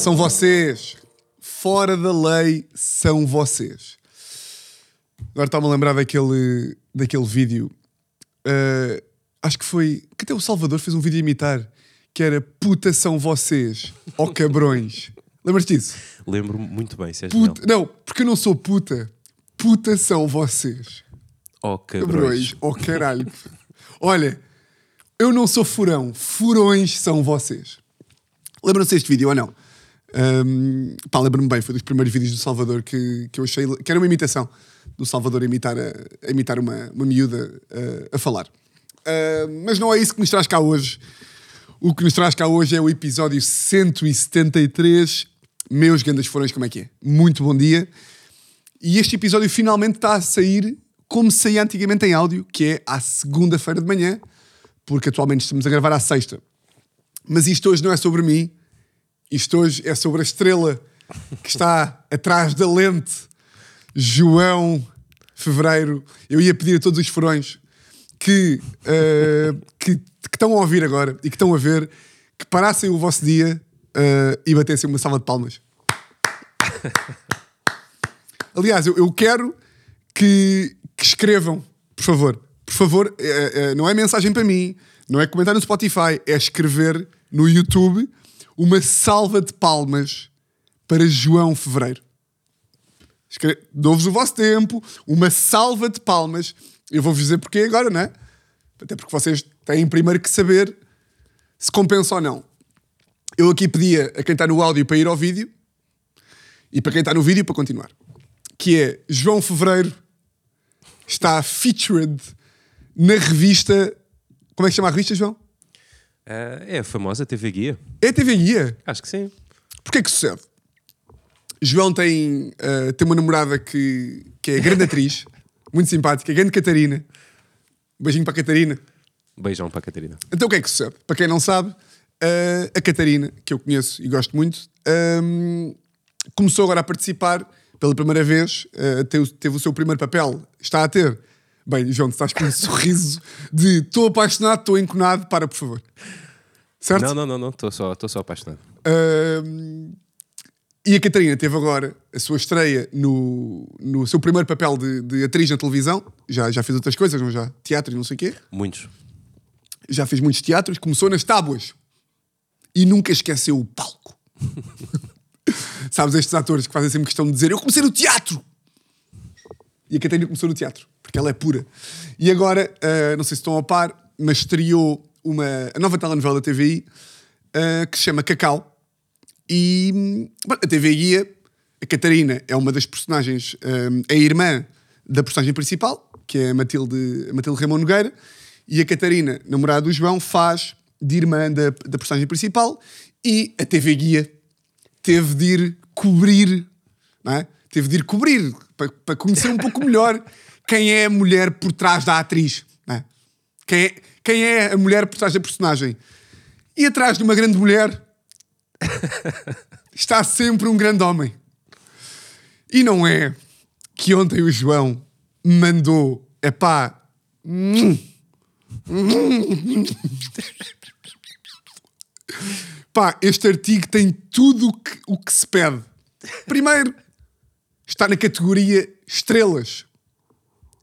São vocês. Fora da lei são vocês. Agora está-me a lembrar daquele, daquele vídeo. Uh, acho que foi. Que até o Salvador fez um vídeo a imitar. Que era puta são vocês. Ó oh, cabrões. Lembras-te disso? Lembro-me muito bem, se és puta, Não, porque eu não sou puta. Puta são vocês. Ó oh, cabrões. Ó oh, caralho. Olha, eu não sou furão. Furões são vocês. Lembram-se deste vídeo ou não? Um, pá, lembro-me bem, foi dos primeiros vídeos do Salvador que, que eu achei que era uma imitação do Salvador a imitar, a, a imitar uma, uma miúda a, a falar. Uh, mas não é isso que nos traz cá hoje. O que nos traz cá hoje é o episódio 173. Meus grandes furões, como é que é? Muito bom dia. E este episódio finalmente está a sair como saía antigamente em áudio, que é à segunda-feira de manhã, porque atualmente estamos a gravar à sexta. Mas isto hoje não é sobre mim, isto hoje é sobre a estrela que está atrás da lente, João Fevereiro. Eu ia pedir a todos os furões que, uh, que, que, estão a ouvir agora e que estão a ver que parassem o vosso dia uh, e batessem uma salva de palmas. Aliás, eu, eu quero que, que, escrevam, por favor. Por favor, uh, não é mensagem para mim, não é comentar no Spotify, é escrever no YouTube uma salva de palmas para João Fevereiro. Dou-vos o vosso tempo, uma salva de palmas. Eu vou-vos dizer porquê agora, não é? Até porque vocês têm primeiro que saber se compensa ou não. Eu aqui pedia a quem está no áudio para ir ao vídeo e para quem está no vídeo para continuar. Que é João Fevereiro está featured na revista. Como é que chama a revista, João? Uh, é a famosa TV Guia. É a TV Guia? Acho que sim. Porquê que sucede? João tem, uh, tem uma namorada que, que é grande atriz, muito simpática, grande Catarina. Um beijinho para a Catarina. Beijão para a Catarina. Então o que é que sucede? Para quem não sabe, uh, a Catarina, que eu conheço e gosto muito, um, começou agora a participar pela primeira vez, uh, teve, teve, o seu primeiro papel, está a ter Bem, João, estás com um sorriso de estou apaixonado, estou enconado, para, por favor. Certo? Não, não, não, estou só, só apaixonado. Uh, e a Catarina teve agora a sua estreia no, no seu primeiro papel de, de atriz na televisão. Já, já fez outras coisas, não já? Teatro e não sei o quê. Muitos. Já fez muitos teatros. Começou nas tábuas. E nunca esqueceu o palco. Sabes, estes atores que fazem sempre questão de dizer eu comecei no teatro. E a Catarina começou no teatro porque ela é pura. E agora, uh, não sei se estão a par, mas estreou uma, a nova telenovela da TVI uh, que se chama Cacau. E bom, a TV Guia, a Catarina é uma das personagens, é a irmã da personagem principal, que é a Matilde, a Matilde Ramon Nogueira, e a Catarina, namorada do João, faz de irmã da, da personagem principal e a TV Guia teve de ir cobrir, não é? Teve de ir cobrir para, para conhecer um pouco melhor quem é a mulher por trás da atriz. Né? Quem, é, quem é a mulher por trás da personagem. E atrás de uma grande mulher está sempre um grande homem. E não é que ontem o João mandou, é pá. Pá, este artigo tem tudo o que, o que se pede. Primeiro, está na categoria estrelas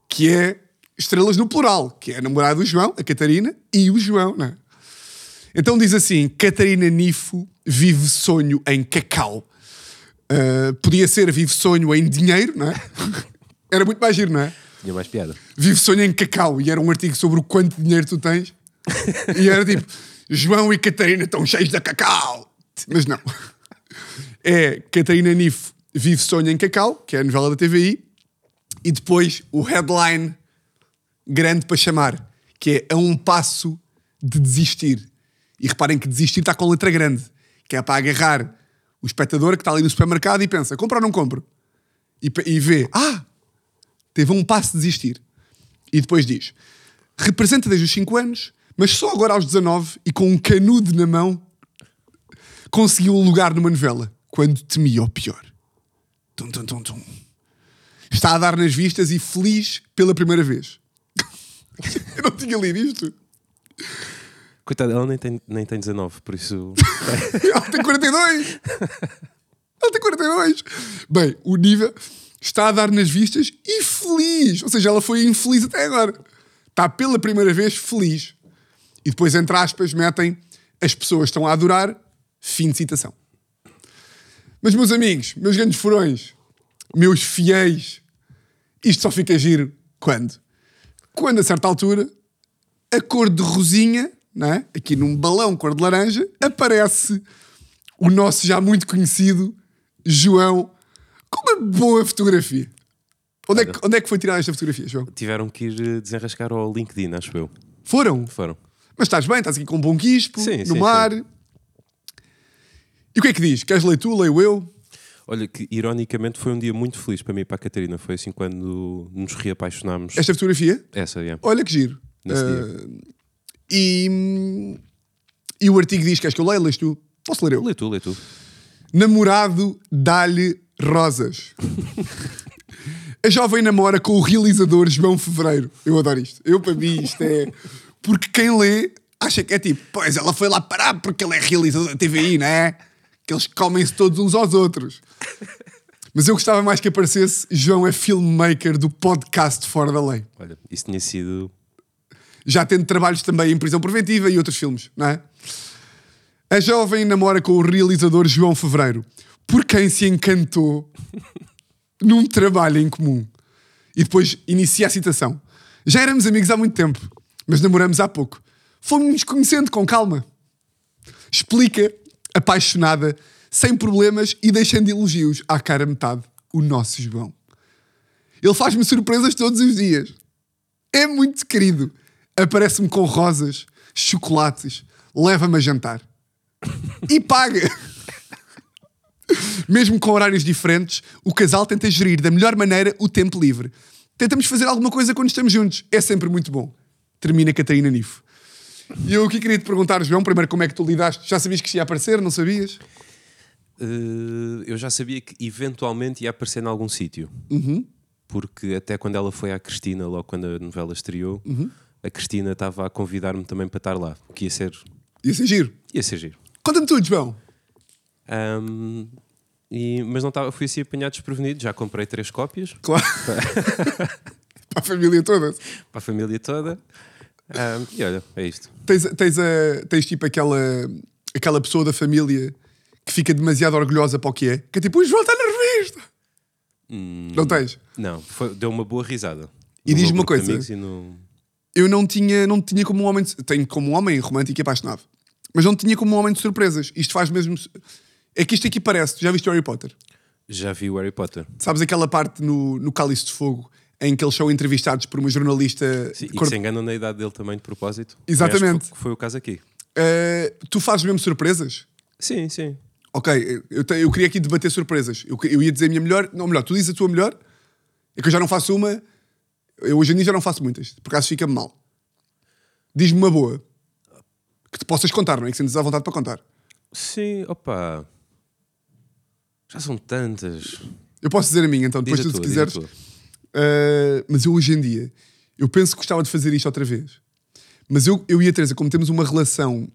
que é estrelas no plural, que é a namorada do João, a Catarina, e o João, não é? Então diz assim: Catarina Nifo vive sonho em cacau. Uh, podia ser vive sonho em dinheiro, não é? Era muito mais giro, não é? Tinha mais piada. Vive sonho em cacau. E era um artigo sobre o quanto dinheiro tu tens. e era tipo: João e Catarina estão cheios de cacau. Mas não. É Catarina Nifo vive sonho em cacau, que é a novela da TVI. E depois o headline grande para chamar, que é a um passo de desistir. E reparem que desistir está com letra grande, que é para agarrar o espectador que está ali no supermercado e pensa: compra ou não compro? E, e vê: ah, teve um passo de desistir. E depois diz: representa desde os 5 anos, mas só agora aos 19 e com um canudo na mão conseguiu um lugar numa novela quando temia o pior. Tum, tum, tum, tum está a dar nas vistas e feliz pela primeira vez. eu não tinha lido isto. Coitada, ela nem tem, nem tem 19, por isso. Ela tem 42! Ela tem 42! Bem, o nível está a dar nas vistas e feliz. Ou seja, ela foi infeliz até agora. Está pela primeira vez feliz. E depois, entre aspas, metem as pessoas estão a adorar. Fim de citação. Mas, meus amigos, meus grandes furões, meus fiéis, isto só fica giro quando? Quando, a certa altura, a cor de rosinha, não é? aqui num balão cor de laranja, aparece o nosso já muito conhecido João com uma boa fotografia. Onde é, que, onde é que foi tirada esta fotografia, João? Tiveram que ir eh, desenrascar ao LinkedIn, acho eu. Foram? Foram. Mas estás bem, estás aqui com um bom quispo, Sim, no sim, mar. E o que é que diz? Queres ler tu, leio eu? Olha, que ironicamente foi um dia muito feliz para mim e para a Catarina. Foi assim quando nos reapaixonámos. Esta fotografia? Essa, é. Olha que giro. Nesse Ah, e, e o artigo diz: queres que eu leia? Lês tu? Posso ler eu? Lê tu, lê tu. Namorado dá-lhe rosas. A jovem namora com o realizador João Fevereiro. Eu adoro isto. Eu, para mim, isto é. Porque quem lê acha que é tipo, pois ela foi lá parar porque ele é realizador da TVI, não é? Que eles comem-se todos uns aos outros. Mas eu gostava mais que aparecesse João é filmmaker do podcast Fora da Lei. Olha, isso tinha sido. já tendo trabalhos também em prisão preventiva e outros filmes, não é? A jovem namora com o realizador João Fevereiro, por quem se encantou num trabalho em comum. E depois inicia a citação. Já éramos amigos há muito tempo, mas namoramos há pouco. Fomos-nos conhecendo com calma. Explica, apaixonada, sem problemas e deixando elogios à cara metade, o nosso João. Ele faz-me surpresas todos os dias. É muito querido. Aparece-me com rosas, chocolates, leva-me a jantar. E paga! Mesmo com horários diferentes, o casal tenta gerir da melhor maneira o tempo livre. Tentamos fazer alguma coisa quando estamos juntos. É sempre muito bom. Termina Catarina Nifo. E eu aqui queria te perguntar, João, primeiro como é que tu lidaste? Já sabias que isto ia aparecer? Não sabias? eh, eu já sabia que eventualmente ia aparecer em algum sítio. Porque até quando ela foi à Cristina, logo quando a novela estreou, a Cristina estava a convidar-me também para estar lá. O que ia ser. Ia ser giro. ia ser giro. Conta-me tudo, João. Ahm, e- mas não estava, fui assim apanhado desprevenido. Já comprei três cópias Claro. Para a família toda. para a família toda. E olha, é isto. Tens, tens, a- tens tipo aquela, aquela pessoa da família que fica demasiado orgulhosa para o que é. Que é tipo, o João está na revista. Não tens? Não, foi- deu uma boa risada. E diz-me uma coisa. no- Eu não tinha, não tinha como um homem. De, tenho como um homem romântico e apaixonado. Mas não tinha como um homem de surpresas. Isto faz mesmo. É que isto aqui parece. Já viste o Harry Potter? Já vi o Harry Potter. Sabes aquela parte no, no Cálice de Fogo em que eles são entrevistados por uma jornalista. Sim, e cor- que se enganam na idade dele também de propósito. Exatamente. Que foi o caso aqui. Eh, tu fazes mesmo surpresas? Sim, sim. Ok, eu, te- eu queria aqui debater surpresas. Eu, eu ia dizer a minha melhor, não, melhor, tu dizes a tua melhor, é que eu já não faço uma, eu hoje em dia já não faço muitas, por acaso fica-me mal. Diz-me uma boa, que te possas contar, não é? Que sentes à vontade para contar. Sim, opa. Já são tantas. Eu posso dizer a minha, então, depois tu, se quiseres. Uh, mas eu hoje em dia, eu penso que gostava de fazer isto outra vez. Mas eu, eu e a Teresa, como temos uma relação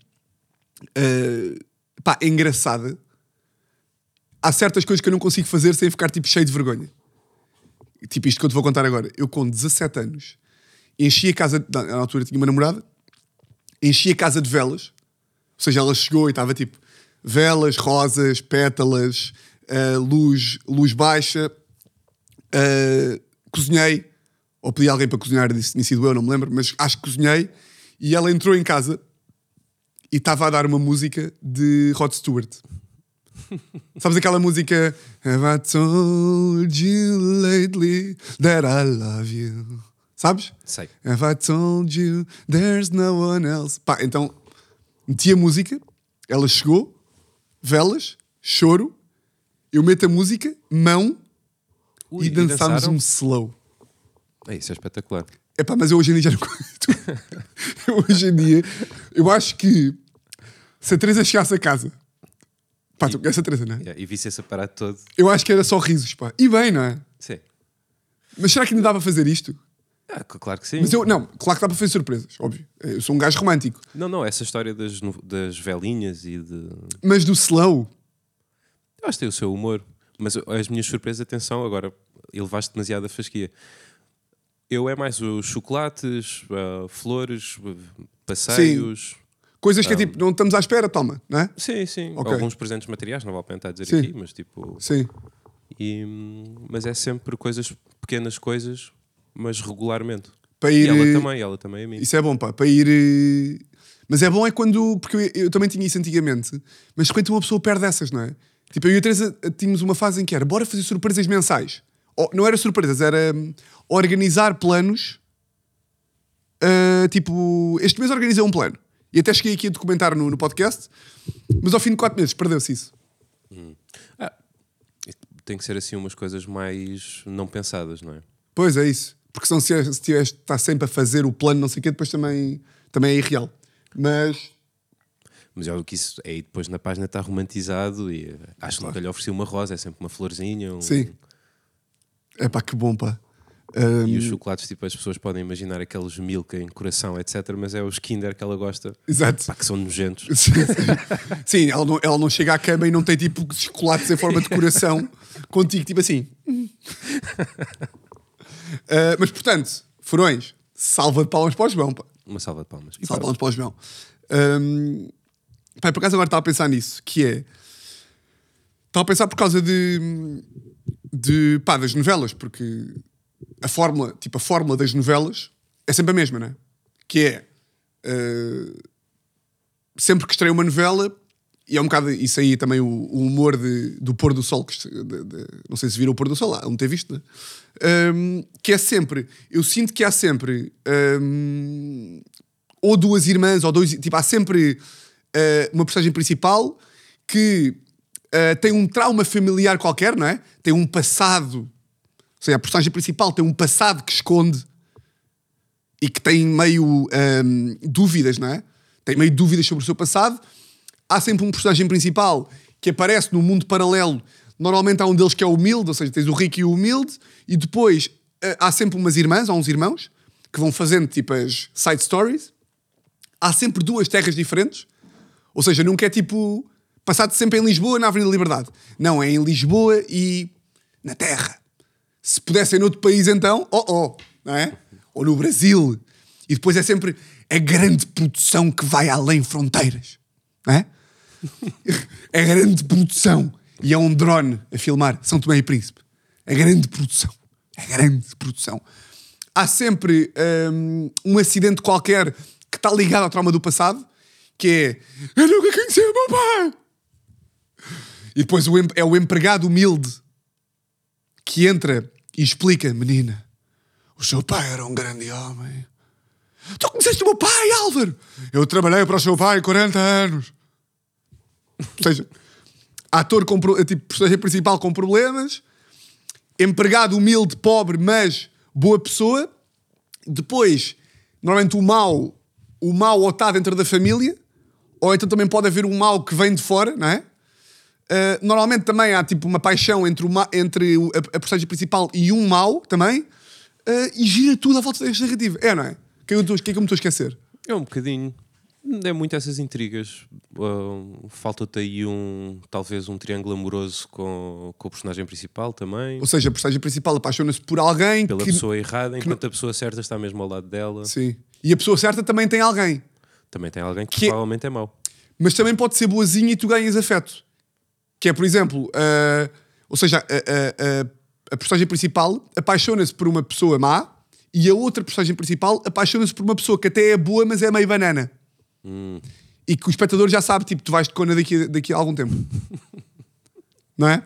uh, pá, engraçada, há certas coisas que eu não consigo fazer sem ficar tipo cheio de vergonha. Tipo isto que eu te vou contar agora. Eu com 17 anos enchi a casa, na altura tinha uma namorada, enchi a casa de velas. Ou seja, ela chegou e estava tipo velas, rosas, pétalas, uh, luz, luz baixa. Uh, cozinhei, ou pedi alguém para cozinhar, disse tinha sido eu, não me lembro, mas acho que cozinhei. E ela entrou em casa e estava a dar uma música de Rod Stewart. Sabes aquela música Have I told you lately that I love you? Sabes? Sei. Have I told you there's no one else? Pá, então meti a música, ela chegou, velas, choro, eu meto a música, mão Ui, e dançámos um slow. É, isso é espetacular. Epá, mas eu hoje em dia já não eu hoje em dia, eu acho que se a Teresa chegasse a casa, pá, tu conheces a Teresa, não é? Yeah, e vi-se esse aparato todo. Eu acho que era só risos, pá. E bem, não é? Sim. Mas será que ainda dá para fazer isto? Ah, claro que sim. Mas eu, não, claro que dá para fazer surpresas, óbvio. Eu sou um gajo romântico. Não, não, essa história das, das velinhas e de. Mas do slow, Eu acho que tem o seu humor. Mas as minhas surpresas, atenção, agora elevaste demasiado a fasquia. Eu é mais os chocolates, ah, flores, ah, passeios. coisas que é tipo, não estamos à espera, toma, não é? Sim, sim. Ok. Alguns presentes materiais, não vale a pena estar a dizer Sim. aqui, mas tipo. Sim. E, mas é sempre coisas, pequenas coisas, mas regularmente. Para E ir. ela eh, também, ela também a mim. Isso é bom, pá, para ir. eh, Mas é bom é quando. Porque eu, eu também tinha isso antigamente, mas quando uma pessoa perde essas, não é? Tipo, eu e a Teresa eh, tínhamos uma fase em que era bora fazer surpresas mensais. Ou, não era surpresas, era hum, organizar planos. ah, tipo, este mês organizei um plano. E até cheguei aqui a documentar no, no podcast, mas ao fim de quatro meses perdeu-se isso. Tem que ser assim umas coisas mais não pensadas, não é? Pois é isso. Porque senão se, se tiveres estar sempre a fazer o plano, não sei o quê, depois também, também é irreal. Mas. Mas é o que isso aí depois na página está romantizado e eh, acho que nunca lhe ofereci uma rosa, é sempre uma florzinha. um- Sim. É pá, que bom, pá. Hum, E os chocolates, tipo, as pessoas podem imaginar aqueles Milka em coração, etc. Mas é os Kinder que ela gosta, exato. pá, que são nojentos. Sim, Sim, ela, não, ela não chega à cama e não tem tipo chocolates em forma de coração contigo, tipo assim. Ah, mas portanto, furões, salva de palmas para o João, pá. Uma salva de palmas. E Salva de palmas para o João. Hum, pá, por acaso agora estava a pensar nisso, que é. Estava a pensar por causa de. de pá, das novelas, porque a fórmula, tipo, a fórmula das novelas é sempre a mesma, não é? Que é. ah, sempre que estreia uma novela, e é um bocado isso aí também o, o humor de- do pôr do sol, que, de- de- não sei se viram o pôr do sol lá, não ter visto, né? Hum, que é sempre, eu sinto que há sempre hum, ou duas irmãs, ou dois, tipo, há sempre ah, uma personagem principal que ah, tem um trauma familiar qualquer, não é? Tem um passado, ou seja, a personagem principal tem um passado que esconde e que tem meio hum, dúvidas, não é? Tem meio dúvidas sobre o seu passado. Há sempre um personagem principal que aparece no mundo paralelo. Normalmente há um deles que é humilde, ou seja, tens o rico e o humilde, e depois eh, há sempre umas irmãs, há uns irmãos, que vão fazendo tipo as side stories. Há sempre duas terras diferentes, ou seja, nunca é tipo passado sempre em Lisboa, na Avenida Liberdade. Não, é em Lisboa e na Terra. Se pudesse em outro país, então, oh oh, não é? Ou no Brasil. E depois é sempre a grande produção que vai além fronteiras, não é? A grande produção. E é um drone a filmar São Tomé e Príncipe. É grande produção. É grande produção. Há sempre hum, um acidente qualquer que está ligado ao trauma do passado, que é eu nunca conheci o meu pai. E depois é o empregado humilde que entra e explica, menina, o seu pai era um grande homem. Tu conheceste o meu pai, Álvaro? Eu trabalhei para o seu pai 40 anos. Ou seja, ator com, pro- tipo, principal com problemas, empregado humilde, pobre, mas boa pessoa. Depois, normalmente o mal, o mal ou está dentro da família, ou então também pode haver um mal que vem de fora, não é? Uh, normalmente também há tipo uma paixão entre, o ma- entre o- a, a personagem principal e um mau também, uh, e gira tudo à volta desta narrativa. É, não é? O que é que eu é que eu me estou a esquecer? É um bocadinho. É muito essas intrigas. Uh, Falta-te aí um. Talvez um triângulo amoroso com, com o personagem principal também. Ou seja, a personagem principal apaixona-se por alguém Pela que, pessoa errada, enquanto a pessoa certa está mesmo ao lado dela. Sim. E a pessoa certa também tem alguém. Também tem alguém que, Que provavelmente é mau. Mas também pode ser boazinha e tu ganhas afeto. Que é, por exemplo, uh, ou seja, a, a- a- a personagem principal apaixona-se por uma pessoa má e a outra personagem principal apaixona-se por uma pessoa que até é boa, mas é meio banana. E que o espectador já sabe, tipo, tu vais de cona daqui, a- daqui a algum tempo. Não é?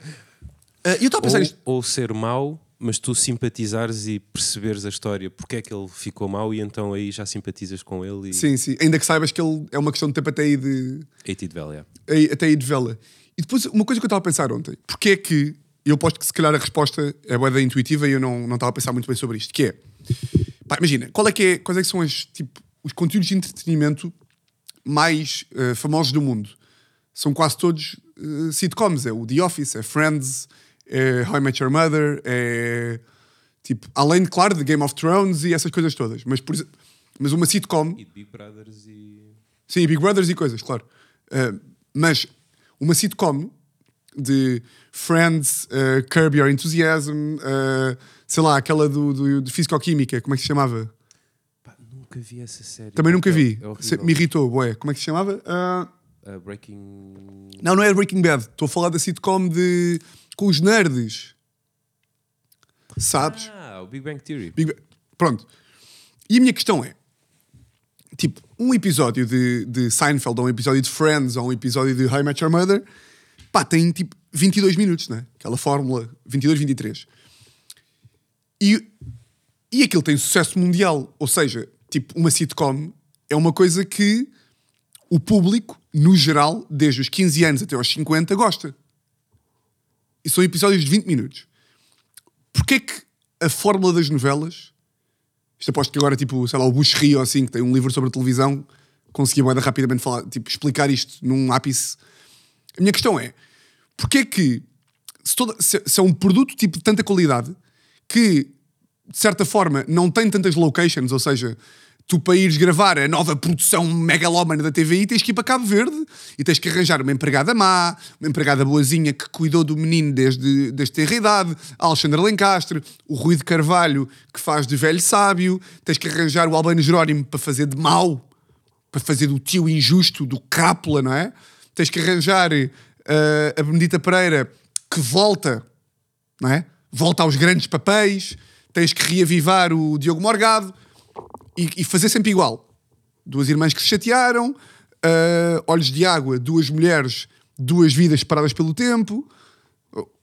Uh, eu estou a pensar Ou, nisto. ou ser mau, mas tu simpatizares e perceberes a história, porque é que ele ficou mau e então aí já simpatizas com ele e Sim, sim. Ainda que saibas que ele é uma questão de tempo até aí de, Hated Velha. aí- até aí de vela. E depois, uma coisa que eu estava a pensar ontem, porque é que, eu aposto que se calhar a resposta é boa da intuitiva e eu não, não estava a pensar muito bem sobre isto, que é, pá, imagina, qual é que é, quais é que são as, tipo, os conteúdos de entretenimento mais eh, famosos do mundo? São quase todos eh, sitcoms, é o The Office, é Friends, é How I Met Your Mother, é Tipo, além, de, claro, de Game of Thrones e essas coisas todas. Mas, por, mas uma sitcom. E Big Brothers e. Sim, Big Brothers e coisas, claro. Uh, mas uma sitcom de Friends, uh, Curb Your Enthusiasm, uh, sei lá, aquela do, do, de Fisicoquímica, como é que se chamava? Pá, nunca vi essa série. Também nunca É- vi. É Me irritou, bué. Como é que se chamava? Uh, Breaking. não, não é Breaking Bad. Estou a falar da sitcom de... com os nerds. Sabes? Ah, o Big Bang Theory. Big Bang. Pronto. E a minha questão é: tipo, um episódio de, de Seinfeld, ou um episódio de Friends, ou um episódio de How I Met Your Mother, pá, tem tipo 22 minutos, né? Aquela fórmula 22, 23. E, e aquilo tem sucesso mundial. Ou seja, tipo, uma sitcom é uma coisa que o público, no geral, desde os 15 anos até aos 50, gosta. E são episódios de 20 minutos. Porquê é que a fórmula das novelas, isto aposto que agora, tipo, sei lá, o Bush Rio, assim, que tem um livro sobre a televisão, conseguia moeda rapidamente falar, tipo, explicar isto num ápice. A minha questão é, porquê é que, se, toda- se- se é um produto tipo de tanta qualidade, que, de certa forma, não tem tantas locations, ou seja, tu para ires gravar a nova produção megalómana da TVI tens que ir para Cabo Verde e tens que arranjar uma empregada má, uma empregada boazinha que cuidou do menino desde, desde ter idade, a Alexandra Lencastre, o Rui de Carvalho que faz de velho sábio, tens que arranjar o Albano Jerónimo para fazer de mau, para fazer do tio injusto, do cápula, não é? Tens que arranjar eh, a Benedita Pereira que volta, não é? Volta aos grandes papéis, tens que reavivar o Diogo Morgado e, e fazer sempre igual. Duas irmãs que se chatearam, eh, olhos de água, duas mulheres, duas vidas separadas pelo tempo.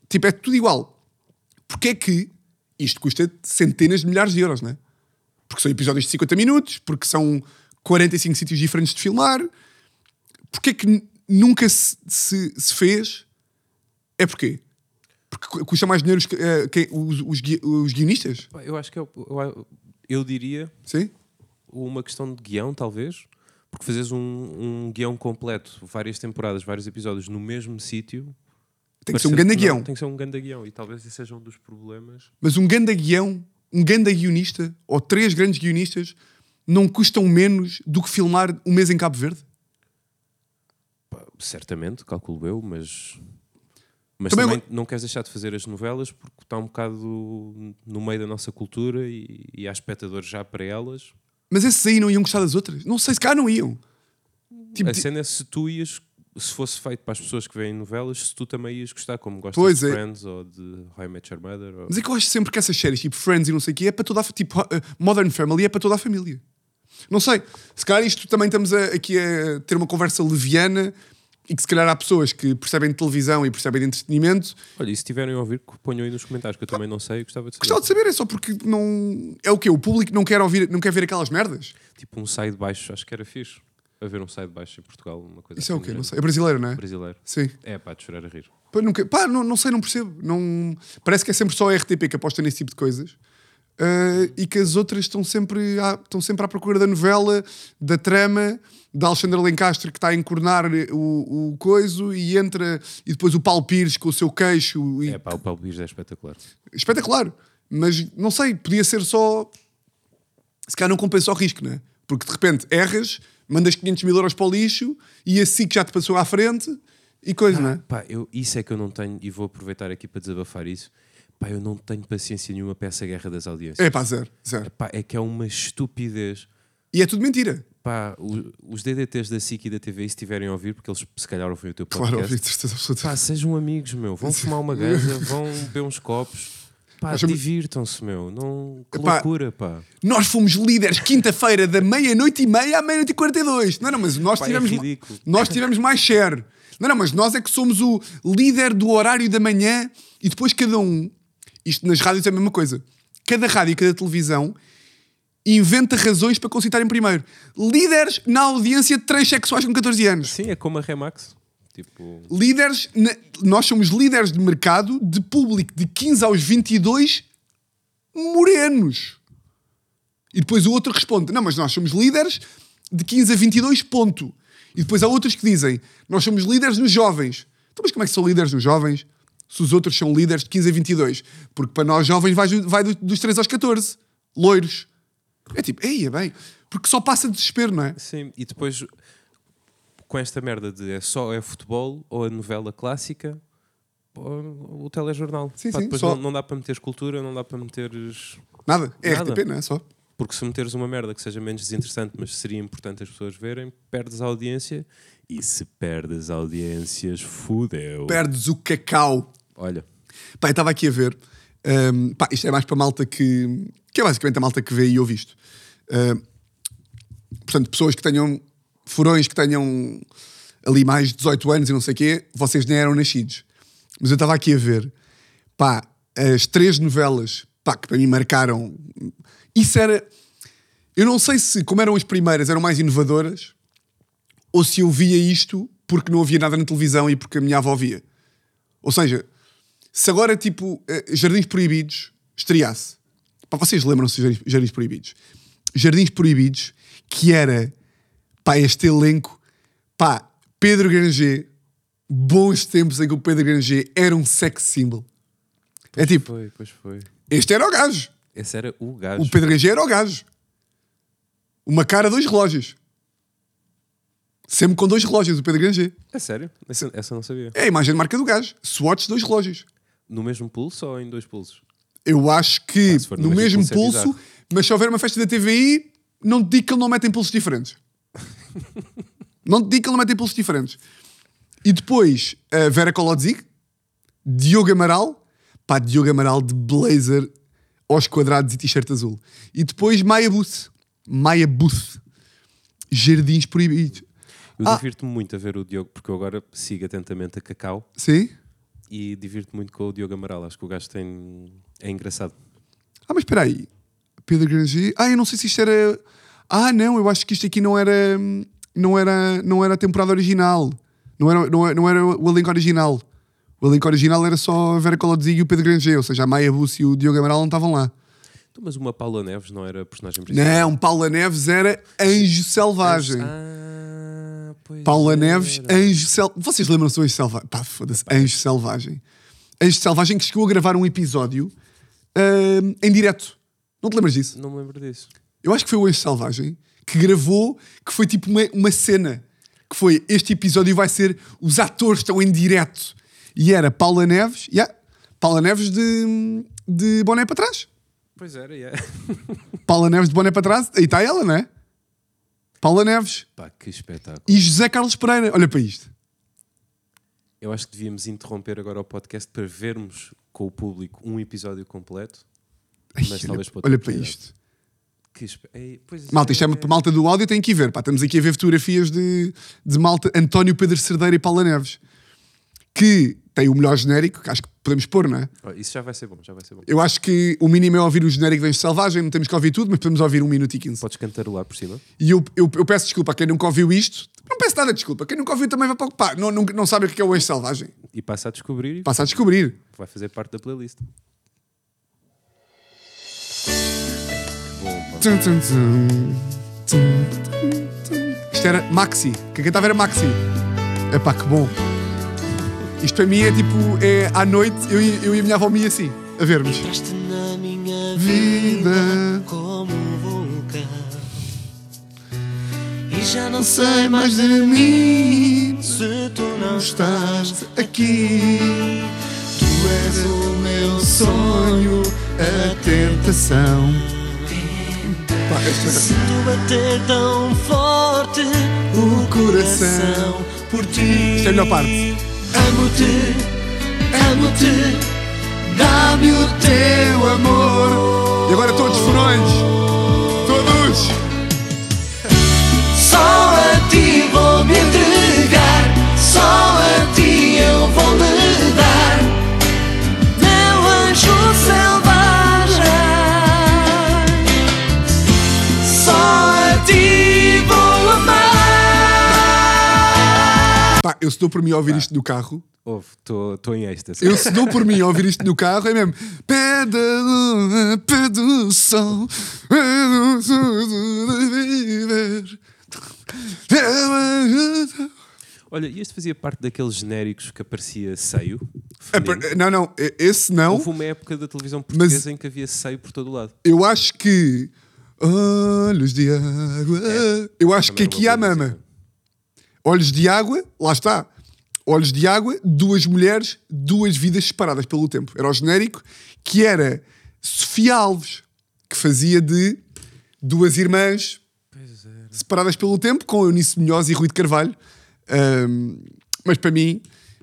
Tipo, é tudo igual. Porquê é que isto custa centenas de milhares de euros, não é? Porque são episódios de 50 minutos, porque são 45 sítios diferentes de filmar. Porquê é que nunca se, se, se fez? É porquê? Porque cu- custa mais dinheiro os, quem- os, os, os guionistas? Eu acho que é. o- Eu, eu diria Sim? Uma questão de guião, talvez. Porque fazes um, um guião completo, várias temporadas, vários episódios no mesmo sítio. Tem que ser um não, guião. Tem que ser um ganda guião. E talvez esse seja um dos problemas. Mas um ganda guião, um ganda guionista, ou três grandes guionistas, não custam menos do que filmar um mês em Cabo Verde? Pá, certamente, calculo eu, mas. Mas Também também, não queres deixar de fazer as novelas porque está um bocado no meio da nossa cultura e, e há espectadores já para elas. Mas esses aí não iam gostar das outras? Não sei, se cá não iam. Tipo, a cena é se tu ias, se fosse feito para as pessoas que veem novelas, se tu também ias gostar, como gostas Pois de é. Friends ou de How I Met Your Mother. Ou... Mas é que eu acho sempre que essas séries, tipo Friends e não sei o quê, é para toda a tipo uh, Modern Family, é para toda a família. Não sei, se calhar isto também estamos a- aqui a ter uma conversa leviana e que se calhar há pessoas que percebem de televisão e percebem de entretenimento. Olha, e se tiverem a ouvir, ponham aí nos comentários, que eu também não sei e gostava de saber. Gostava de saber, é só porque não. É o quê? O público não quer ouvir, não quer ver aquelas merdas? Tipo um sai de baixo, acho que era fixe. Haver um sai de baixo em Portugal, uma coisa Isso é o assim quê? do Não género. sei. É brasileiro, não é? Brasileiro. Sim. É pá, de chorar a rir. Pá, nunca, pá, não, não sei, não percebo. Não, parece que é sempre só a RTP que aposta nesse tipo de coisas. Ah, e que as outras estão sempre, à, estão sempre à procura da novela, da trama, da Alexandra Lencastre que está a encornar o, o coiso e entra, e depois o Paulo Pires com o seu queixo. E, É pá, o Paulo Pires é espetacular. Espetacular. Mas não sei, podia ser só. Se calhar não compensa o risco, não é? Porque de repente erras, mandas 500 mil euros para o lixo e a SIC já te passou à frente e coisa, não é? Pá, eu, isso é que eu não tenho, e vou aproveitar aqui para desabafar isso. Pá, eu não tenho paciência nenhuma para essa guerra das audiências. É pá, zero, zero. Pá, é que é uma estupidez. E é tudo mentira. Pá, o- os DDTs da SIC e da TV, se estiverem a ouvir, porque eles se calhar ouvem o teu podcast, Claro, ouvi, de certeza absoluta. pá, sejam amigos, meu. Vão fumar uma gaja, vão beber uns copos. Pá, divirtam-se, meu. Não... Que Epá, loucura, pá. Nós fomos líderes quinta-feira da meia-noite e meia à meia-noite e 42. Não, não, mas nós Pá, é tivemos, ridículo. nós tivemos mais share. Não, não, mas nós é que somos o líder do horário da manhã e depois cada um, isto nas rádios é a mesma coisa, cada rádio e cada televisão inventa razões para concitarem primeiro. Líderes na audiência de três sexuais com 14 anos. Sim, é como a Remax. Tipo, Líderes, na- nós somos líderes de mercado de público de 15 aos 22 morenos. E depois o outro responde: Não, mas nós somos líderes de 15 a 22, ponto. E depois há outros que dizem: Nós somos líderes nos jovens. Então, mas como é que são líderes nos jovens? Se os outros são líderes de 15 a 22. Porque para nós jovens vai, vai do- dos 13 aos 14. Loiros. É tipo, ei, é bem. Porque só passa desespero, não é? Sim, e depois com esta merda de é só é futebol ou a novela clássica ou o telejornal. Sim, Pá, sim, depois só- não, não dá para meteres cultura, não dá para meteres. Nada. É Nada. RTP, não é? Só. Porque se meteres uma merda que seja menos desinteressante, mas seria importante as pessoas verem, perdes a audiência. E se perdes audiências, fudeu. Perdes o cacau. Olha, Pá, estava aqui a ver. hum, pá, isto é mais para malta que. que é basicamente a malta que vê e ouve isto. Hum, portanto, pessoas que tenham. furões que tenham ali mais de 18 anos e não sei o quê, vocês nem eram nascidos. Mas eu estava aqui a ver. Pá, as três novelas pá, que para mim marcaram. Isso era. Eu não sei se, como eram as primeiras, eram mais inovadoras ou se eu via isto porque não havia nada na televisão e porque a minha avó via. Ou seja, se agora, tipo, eh, Jardins Proibidos estreasse, pá, vocês lembram-se de Jardins, Jardins Proibidos? Jardins Proibidos, que era, pá, este elenco, pá, Pedro Granger, bons tempos em que o Pedro Granger era um sex symbol. É tipo, foi, pois foi. este era o gajo. Esse era o gajo. O Pedro Granger era o gajo. Uma cara, dois relógios. Sempre com dois relógios, o Pedro Granger. É sério? Essa, essa eu não sabia. É a imagem de marca do gajo. Swatch, dois relógios. No mesmo pulso ou em dois pulsos? Eu acho que Ah, no no mesmo mesmo pulso pulso, mas se houver uma festa da TVI, não te digo que ele não mete em pulsos diferentes. não te digo que ele não mete em pulsos diferentes. E depois, a Vera Kolodzig, Diogo Amaral, pá, Diogo Amaral de blazer aos quadrados e t-shirt azul. E depois Maia Booth. Maia Booth. Jardins Proibidos. Eu Ah. divirto-me muito a ver o Diogo, porque eu agora sigo atentamente a Cacau Sim? E divirto muito com o Diogo Amaral. Acho que o gajo tem. É engraçado. Ah, mas espera aí. Pedro Granger. Ah, eu não sei se isto era. Ah, não, eu acho que isto aqui não era. Não era, não era a temporada original. Não era, não, era, não era o elenco original. O elenco original era só a Vera Colodzig e o Pedro Granger, ou seja, a Maia Bussi e o Diogo Amaral não estavam lá. Então, mas uma Paula Neves não era personagem principal? Não, Paula Neves era Anjo Selvagem. Ah, pois Paula. Neves, Anjo Selvagem. Vocês lembram-se do Anjo Selvagem? Pá, foda-se, Anjo Selvagem. Anjo Selvagem que chegou a gravar um episódio ahm, em direto. Não te lembras disso? Não me lembro disso. Eu acho que foi o Anjo Selvagem que gravou, que foi tipo uma, uma cena. Que foi, este episódio vai ser, os atores estão em direto. E era Paula Neves, yeah, Paula Neves de, de boné para trás. Pois era, yeah. Paula Neves de boné para trás, aí está ela, não é? Paula Neves Pá, que espetáculo. e José Carlos Pereira. Olha para isto. Eu acho que devíamos interromper agora o podcast para vermos com o público um episódio completo. Ai, Mas olha, talvez para outra olha para oportunidade. isto. Que espe... Ei, pois Malta, isto é uma malta do áudio, tem que ir ver. Pá, estamos aqui a ver fotografias de, de malta António Pedro Cerdeira e Paula Neves. Que tem o melhor genérico, que acho que podemos pôr, não é? Oh, Isso já vai ser bom, já vai ser bom. Eu acho que o mínimo é ouvir o genérico de Anjo Selvagem, não temos que ouvir tudo, mas podemos ouvir um minuto e 15. Podes cantarolar por cima? E eu, eu, eu peço desculpa a quem nunca ouviu isto. Não peço nada de desculpa. Quem nunca ouviu também vai para ocupar. Não, não, não sabe o que é o Anjo Selvagem. E passa a descobrir Passa a descobrir. vai fazer parte da playlist. Bom. Tum, tum, tum. Isto era Maxi. Quem cantava era Maxi. Epá, que bom. Isto para mim é tipo, é à noite, eu, eu e a minha avó me assim, a vermos. Entraste na minha Vida. vida como um vulcão E já não sei mais de mim se tu não estás aqui. Tu és o meu sonho, a tentação. Pá, esta- Sinto bater tão forte o coração por ti Isto é a melhor parte. Amo-te, amo-te Dá-me o teu amor E agora todos furões. Todos. Eu se dou por mim a ouvir isto no carro, Ouve, estou em êxtase. eu se dou por mim a ouvir isto no carro, é mesmo. Pé da lua, pé do sol, pé do sol de viver. Olha, e este fazia parte daqueles genéricos que aparecia seio, É, feminino. não, não, esse não. Houve uma época da televisão portuguesa em que havia seio por todo o lado. Eu acho que. Olhos de água. Eu acho que É, Também aqui há mama. Olhos de água, lá está. Olhos de água, duas mulheres, duas vidas separadas pelo tempo. Era o genérico que era Sofia Alves, que fazia de duas irmãs separadas pelo tempo, com Eunice Munhoz e Rui de Carvalho. Ahm, mas para mim,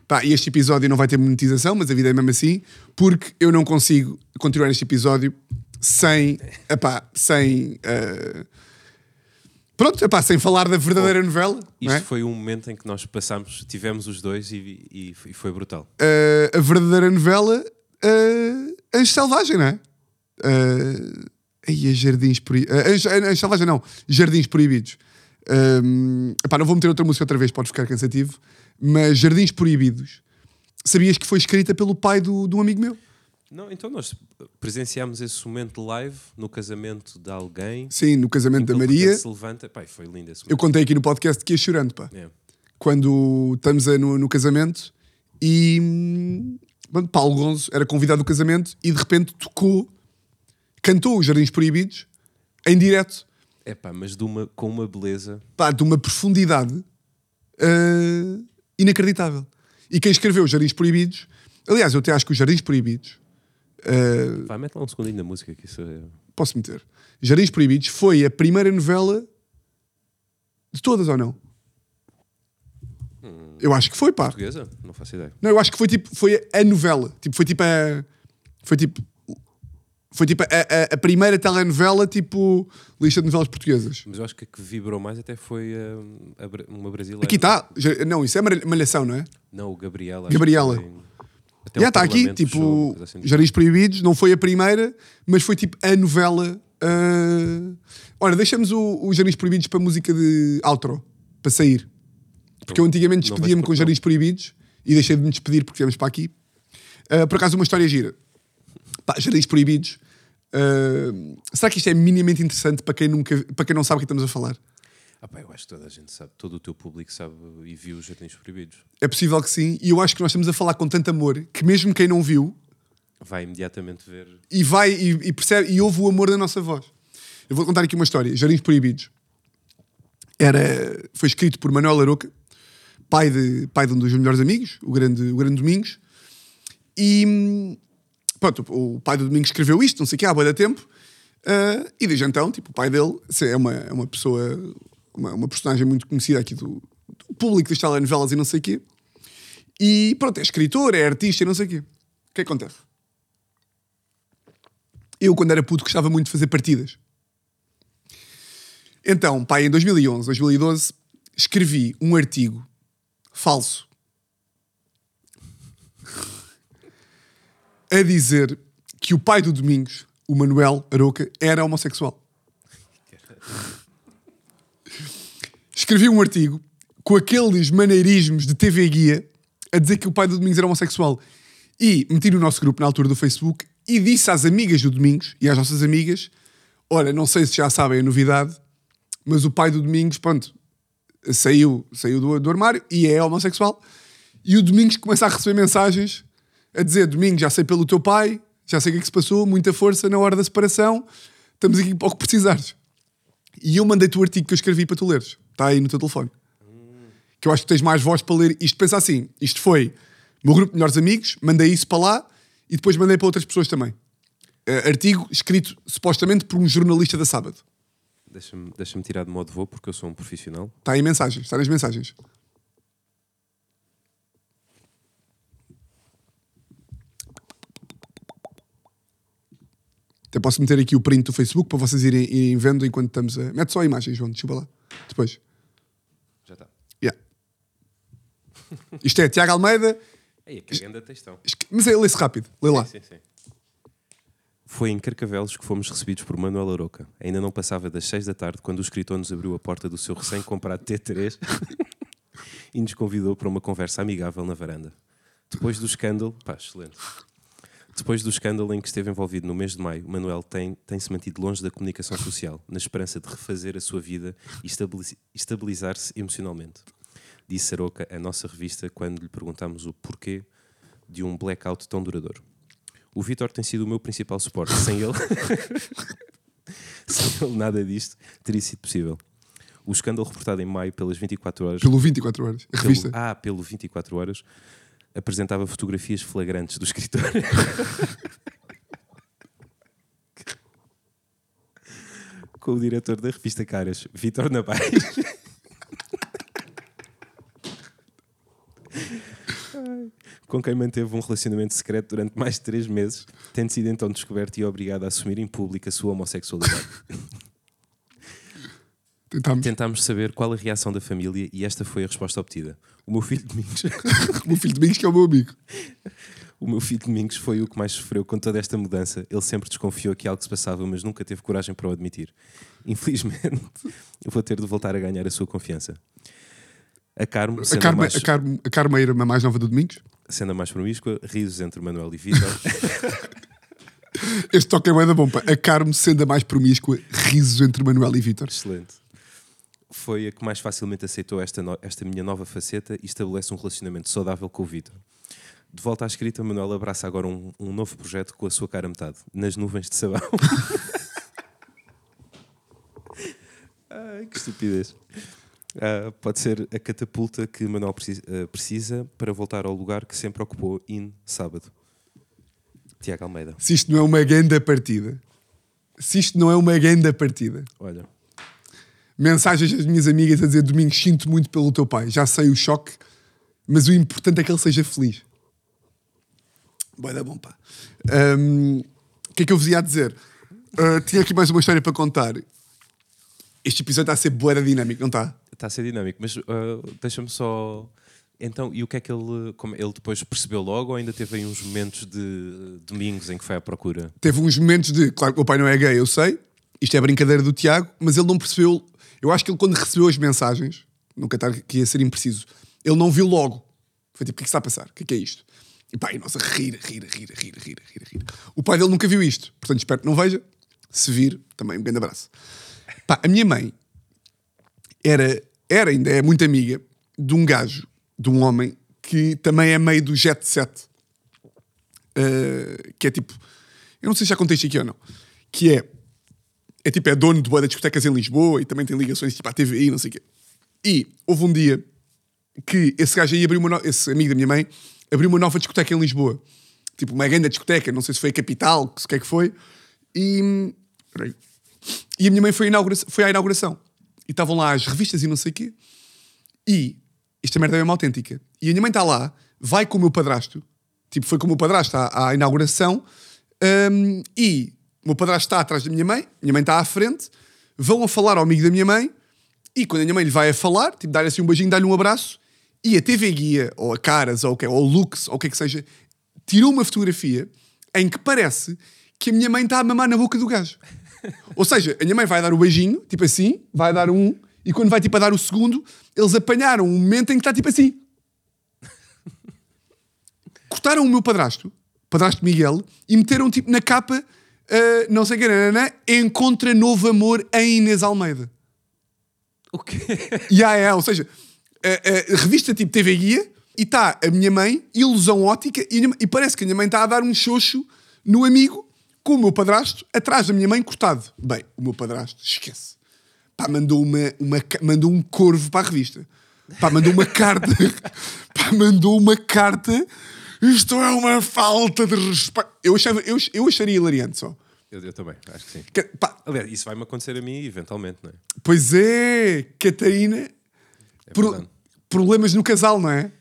pá, este episódio não vai ter monetização, mas a vida é mesmo assim, porque eu não consigo continuar este episódio sem, epá, sem, ah, pronto, epá, sem falar da verdadeira novela. não Isto é? foi um momento em que nós passámos, tivemos os dois e, e- e foi brutal. uh, a verdadeira novela uh, Anjo Selvagem, não é? Uh, aí Jardins Proibidos. Uh, Anjo, Anjo Selvagem, não. Jardins Proibidos. Um, epá, não vou meter outra música outra vez, pode ficar cansativo. Mas Jardins Proibidos, sabias que foi escrita pelo pai do, de um amigo meu? Não, então nós presenciámos esse momento live no casamento de alguém. Sim, no casamento da Ele de Maria. se levanta. Pai, foi lindo esse Eu momento. contei aqui no podcast que ia chorando, pá. É. quando estamos a- no, no casamento e hum, pronto, Paulo Gonzo era convidado do casamento e de repente tocou, cantou os Jardins Proibidos em direto, É pá, mas de uma, com uma beleza. pá, de uma profundidade ah, inacreditável. E quem escreveu os Jardins Proibidos, aliás, eu até acho que os Jardins Proibidos, ah, Vai, mete lá um segundinho da música que isso é. posso meter, Jardins Proibidos foi a primeira novela de todas ou não? Eu acho que foi, pá. Portuguesa? Não faço ideia. Não, eu acho que foi tipo, foi a novela. Tipo, foi tipo a. Foi tipo. Foi tipo a, a- a primeira telenovela, tipo, lista de novelas portuguesas. Mas eu acho que a que vibrou mais até foi hum, a uma brasileira. Aqui está. Não, isso é Malha- Malhação, não é? Não, o Gabriela. Gabriela. Até Já está aqui, tipo, assim. Jardins Proibidos, não foi a primeira, mas foi tipo a novela. ah, Ora, deixamos o, o Jardins Proibidos para a música de outro, para sair. Porque eu antigamente Não despedia-me com Jardins Proibidos e deixei de me despedir porque viemos para aqui. Ah, por acaso, uma história gira. Pá, Jardins Proibidos. ah, será que isto é minimamente interessante para quem, nunca, para quem não sabe o que estamos a falar? Ah, pá, eu acho que toda a gente sabe, todo o teu público sabe e viu os Jardins Proibidos. É possível que sim, e eu acho que nós estamos a falar com tanto amor que mesmo quem não viu Vai imediatamente ver. e vai e, e percebe e ouve o amor da nossa voz. Eu vou contar aqui uma história. Jardins Proibidos era, foi escrito por Manuel Aroca, pai de, pai de um dos meus melhores amigos, o grande, o grande Domingos. E pronto, o pai do Domingos escreveu isto, não sei o que, há boa tempo. ah, e desde então, tipo, o pai dele é uma, é uma pessoa, uma, uma personagem muito conhecida aqui do, do público das telenovelas e não sei o quê. E pronto, é escritor, é artista e não sei o quê. O que é que acontece? Eu, quando era puto, gostava muito de fazer partidas. Então, pai, em 2011, 2012, escrevi um artigo falso a dizer que o pai do Domingos, o Manuel Aroca, era homossexual. Escrevi um artigo com aqueles maneirismos de TV Guia a dizer que o pai do Domingos era homossexual. E meti no nosso grupo na altura do Facebook e disse às amigas do Domingos e às nossas amigas: Olha, não sei se já sabem a novidade, mas o pai do Domingos, pronto, saiu, saiu do, do armário e é homossexual. E o Domingos começa a receber mensagens a dizer: Domingos, já sei pelo teu pai, já sei o que é que se passou, muita força na hora da separação, estamos aqui para o que precisares. E eu mandei-te o artigo que eu escrevi para tu leres, está aí no teu telefone. Que eu acho que tens mais voz para ler. Isto pensa assim: isto foi meu grupo de melhores amigos, mandei isso para lá e depois mandei para outras pessoas também. Eh, artigo escrito supostamente por um jornalista da Sábado. Deixa-me deixa tirar de modo voo porque eu sou um profissional. Está aí mensagens, está nas mensagens. Até posso meter aqui o print do Facebook para vocês irem, irem vendo enquanto estamos a. Mete só a imagem, João, desculpa lá. Depois. Já está. Yeah. Isto é Tiago Almeida, Ei, que grande textão. mas é, lê-se rápido, lê lá. Sim, sim. Foi em Carcavelos que fomos recebidos por Manuel Aroca. Ainda não passava das 6 da tarde quando o escritor nos abriu a porta do seu recém-comprado T3 e nos convidou para uma conversa amigável na varanda. Depois do escândalo, pá, excelente. Depois do escândalo em que esteve envolvido no mês de maio, Manuel tem, tem-se mantido longe da comunicação social, na esperança de refazer a sua vida e estabili- estabilizar-se emocionalmente. Disse Aroca a nossa revista quando lhe perguntámos o porquê de um blackout tão duradouro. O Vitor tem sido o meu principal suporte. Sem ele, sem ele nada disto teria sido possível. O escândalo reportado em maio pelas 24 horas. Pelo 24 horas. A pelo- revista. ah, pelo 24 horas apresentava fotografias flagrantes do escritor. Com o diretor da revista Caras, Vitor Nabais. com quem manteve um relacionamento secreto durante mais de três meses, tendo sido então descoberto e obrigado a assumir em público a sua homossexualidade. Tentámos. Tentámos saber qual a reação da família e esta foi a resposta obtida. O meu filho Domingos, O meu filho Domingos, que é o meu amigo. o meu filho Domingos foi o que mais sofreu com toda esta mudança. Ele sempre desconfiou que algo se passava, mas nunca teve coragem para o admitir. Infelizmente, eu vou ter de voltar a ganhar a sua confiança. A Carmo, A, sendo a, Carme, mais, a, Carme, a Carmeira, a mais nova do Domingos. sendo a mais promíscua, risos entre Manuel e Vitor. Este toque é da bomba. A Carme, sendo a mais promíscua, risos entre Manuel e Vítor. Excelente. Foi a que mais facilmente aceitou esta, no- esta minha nova faceta e estabelece um relacionamento saudável com o Vitor. De volta à escrita, Manuel abraça agora um, um novo projeto com a sua cara metade, nas nuvens de sabão. Ai, que estupidez. Ah, pode ser a catapulta que Manuel precisa, ah, precisa para voltar ao lugar que sempre ocupou in sábado. Tiago Almeida. Se isto não é uma grande partida. Se isto não é uma grande partida. Olha, Mensagens das minhas amigas a dizer Domingos, sinto muito pelo teu pai. Já sei o choque, mas o importante é que ele seja feliz. Vai dar bom, pá. O que é que eu vos ia dizer? Ah, tinha aqui mais uma história para contar. Este episódio está a ser boa dinâmico, não está? Está a ser dinâmico, mas ah, deixa-me só. Então, e o que é que ele. Como, ele depois percebeu logo ou ainda teve aí uns momentos de domingos em que foi à procura? Teve uns momentos de, claro que o meu pai não é gay, eu sei, isto é brincadeira do Tiago, mas ele não percebeu. Eu acho que ele, quando recebeu as mensagens, nunca está aqui a ser impreciso, ele não viu logo. Foi tipo, o que é que está a passar? O que é que é isto? E pá, e nós a rir, rir, rir, rir, rir, rir, rir. O pai dele nunca viu isto, portanto espero que não veja. Se vir, também um grande abraço. Pá, a minha mãe era, era ainda é muito amiga de um gajo, de um homem que também é meio do jet set. Uh, que é tipo, eu não sei se já contei isto aqui ou não, que é, é tipo, é dono de boa discotecas em Lisboa e também tem ligações tipo à TVI, não sei o quê. E houve um dia que esse gajo aí abriu uma, no- esse amigo da minha mãe, abriu uma nova discoteca em Lisboa. Tipo, uma grande discoteca, não sei se foi a capital, o que é que foi. E, peraí. e a minha mãe foi inaugura- foi à inauguração. E estavam lá as revistas e não sei o quê. E esta merda é mesmo autêntica. E a minha mãe está lá, vai com o meu padrasto, tipo, foi com o meu padrasto à, à inauguração, hum, e o meu padrasto está atrás da minha mãe, a minha mãe está à frente, vão a falar ao amigo da minha mãe, e quando a minha mãe lhe vai a falar, tipo, dar-lhe assim um beijinho, dar-lhe um abraço, e a TV Guia, ou a Caras, ou o que ou o Lux, ou o que é que seja, tirou uma fotografia em que parece que a minha mãe está a mamar na boca do gajo. Ou seja, a minha mãe vai dar o beijinho, tipo assim, vai dar um, e quando vai tipo a dar o segundo, eles apanharam um momento em que está tipo assim. Cortaram o meu padrasto, padrasto Miguel, e meteram tipo na capa, ah, não sei o que, nananã, encontra novo amor em Inês Almeida. O quê? Há, é, ou seja, a, a revista tipo TV Guia e está a minha mãe, ilusão ótica, e, e parece que a minha mãe está a dar um xoxo no amigo com o meu padrasto atrás da minha mãe cortado. Bem, o meu padrasto, esquece. Pá, mandou, uma, uma, mandou um corvo para a revista. Pá, mandou uma carta. Pá, mandou uma carta. Isto é uma falta de respeito. Eu, achava, eu, eu acharia hilariante só. Eu, eu também, acho que sim. Que- Aliás, isso vai-me acontecer a mim eventualmente, não é? pois é, Catarina. É pro- problemas no casal, não é?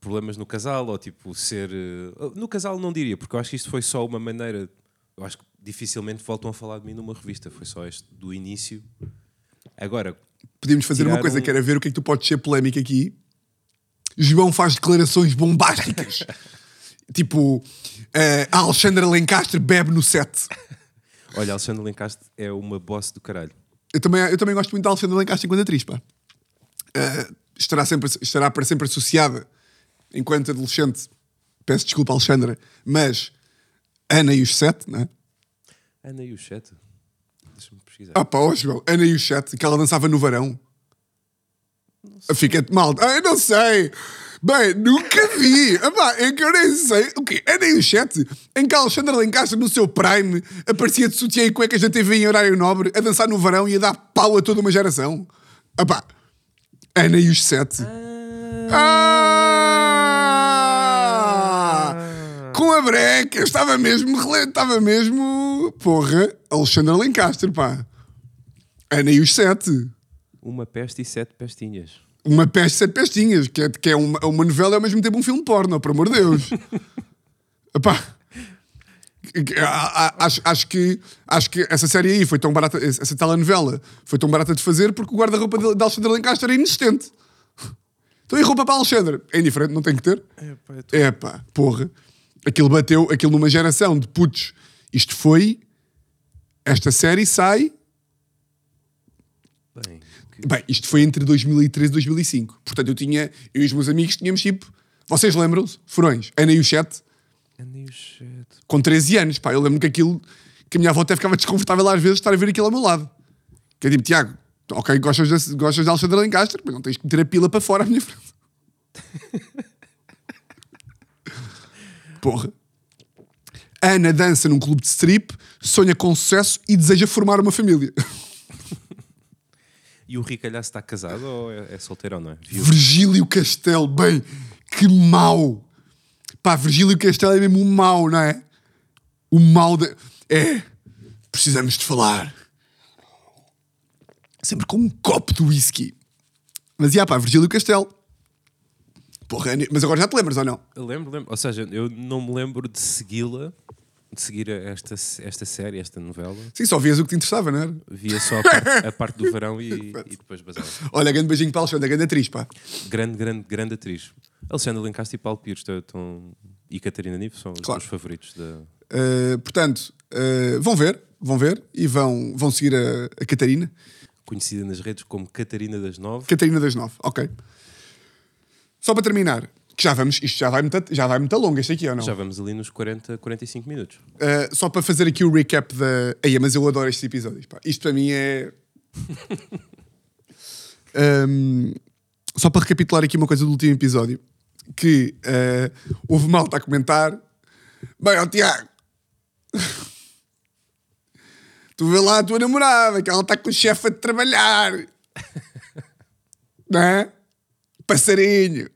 Problemas no casal, ou tipo ser. eh, No casal não diria, porque eu acho que isto foi só uma maneira. Eu acho que dificilmente voltam a falar de mim numa revista. Foi só este do início. Agora, Podíamos fazer uma coisa um- que era ver o que é que tu podes ser polémico aqui. João faz declarações bombásticas. tipo, eh, a Alexandra Lencastre bebe no set. olha, Alexandre Lencastre é uma boss do caralho. Eu também, eu também gosto muito da Alexandra Lencastre enquanto atriz, pá. Eh, estará, sempre, estará para sempre associada enquanto adolescente. Peço desculpa, Alexandra, mas Ana e os Sete, não é? Ana e o chat. Deixa-me pesquisar. Ah, pá, João, Ana e os Sete, que ela dançava no verão. Fica mal. Ah, eu não sei. Bem, nunca vi. Epá, é que eu nem sei. O quê? É nem o chat em que a Alexandra Lencastre, no seu prime, aparecia de sutiã e cuecas na TV em horário nobre, a dançar no verão e a dar pau a toda uma geração. Epá, Ana e os sete. Ah! Com a breca, estava mesmo, estava mesmo, porra, Alexandra Lencastre, pá. Ana e os sete. Uma peste e sete pestinhas. Uma peste sete pestinhas, que é, que é uma, uma novela e ao mesmo tempo um filme porno, por amor de Deus. Epá. Acho, acho, que, acho que essa série aí foi tão barata, essa telenovela foi tão barata de fazer porque o guarda-roupa de, de Alexandre Lencastre era inexistente. Então e roupa para Alexandre? É indiferente, não tem que ter? É pá, porra. Aquilo bateu, aquilo numa geração de putos. Isto foi. Esta série sai. Bem, isto foi entre 2013 e 2005. Portanto, eu tinha. Eu e os meus amigos tínhamos tipo. Vocês lembram-se? Furões. Ana e o Chet, And you shit. com 13 anos. Pá, eu lembro que aquilo. Que a minha avó até ficava desconfortável às vezes de estar a ver aquilo ao meu lado. Que é tipo, Tiago, ok, gostas de, gostas de Alexandre Lencastre, mas não tens que meter a pila para fora à minha frente. Porra. Ana dança num clube de strip, sonha com sucesso e deseja formar uma família. E o Ricalhaço está casado ou é, é solteiro ou não é? Viu? Virgílio Castelo, bem, que mau. Pá, Virgílio Castelo é mesmo um mau, não é? O mau da. É. Precisamos de falar. Sempre com um copo de whisky. Mas, já, pá, Virgílio Castelo. Porra, mas agora já te lembras ou não? Eu lembro, lembro. Ou seja, eu não me lembro de segui-la, de seguir esta, esta série, esta novela. Sim, só vias o que te interessava, não era? Via só a parte, a parte do verão e, e depois basava. Olha, grande beijinho para a Alexandra, grande atriz, pá. Grande, grande, grande atriz. Alexandra Lencastre e Paulo Pires estão, e Catarina Nive são os Claro. meus favoritos. Da... Uh, portanto, uh, vão ver, vão ver e vão, vão seguir a, a Catarina. Conhecida nas redes como Catarina das Nove. Catarina das Nove, ok. Só para terminar, que já vamos, isto já vai muito, já vai muito longo, este aqui ou não? Já vamos ali nos 40, 45 minutos. Uh, só para fazer aqui o recap da. Aí, mas eu adoro estes episódios. Pá. Isto para mim é. Um, só para recapitular aqui uma coisa do último episódio: que uh, houve malta a comentar. Bem, ó Tiago, tu vê lá a tua namorada, que ela está com o chefe a trabalhar, não é? Passarinho,